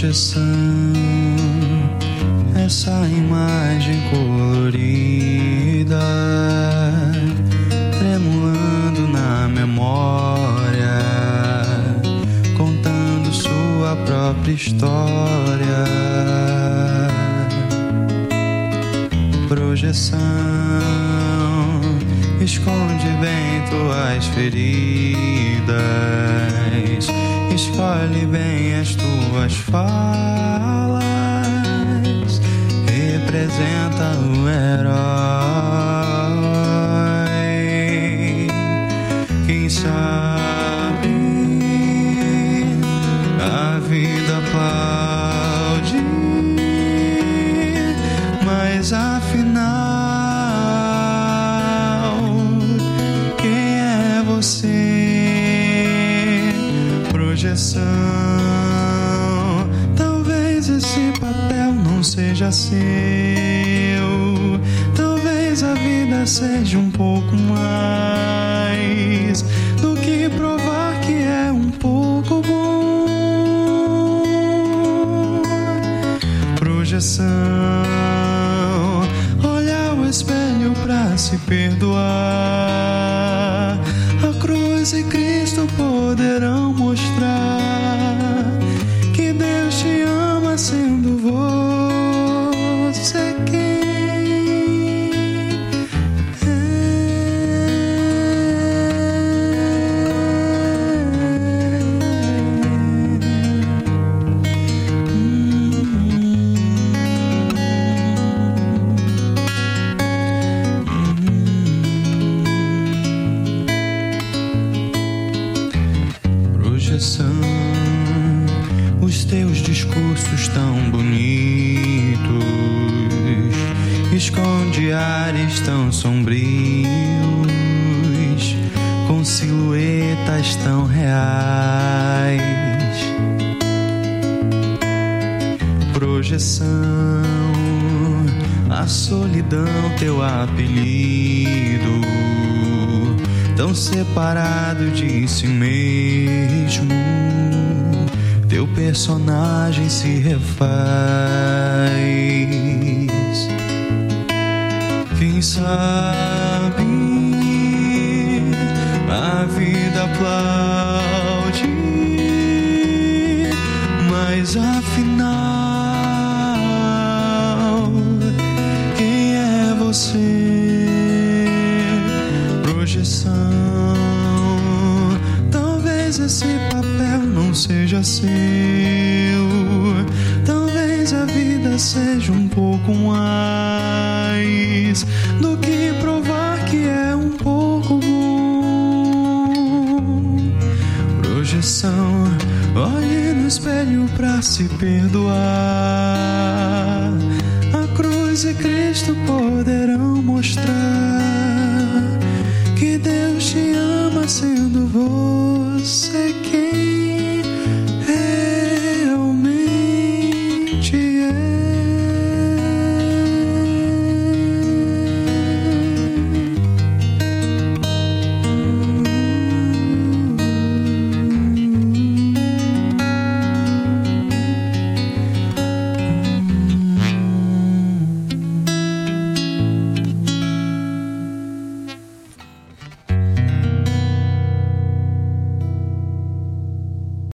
projeção essa imagem colorida tremulando na memória contando sua própria história. Projeção esconde bem tuas feridas, escolhe bem as tuas falas. Representa o herói. Quem sabe a vida aplaude, mas afinal, Projeção. Talvez esse papel não seja seu seja um pouco mais do que provar que é um pouco bom. Projeção, olhar o espelho pra se perdoar. Cruz e Cristo poderão mostrar os teus discursos tão bonitos, esconde ares tão sombrios, com silhuetas tão reais. Projeção, a solidão, teu apelido. Tão separado de si mesmo. Personagem se refaz. Quem sabe a vida aplaude, mas afinal, quem é você? seja seu. Talvez a vida seja um pouco mais do que provar que é um pouco bom. Projeção, olhe no espelho pra se perdoar. A cruz e Cristo poderão mostrar que Deus te ama sendo você.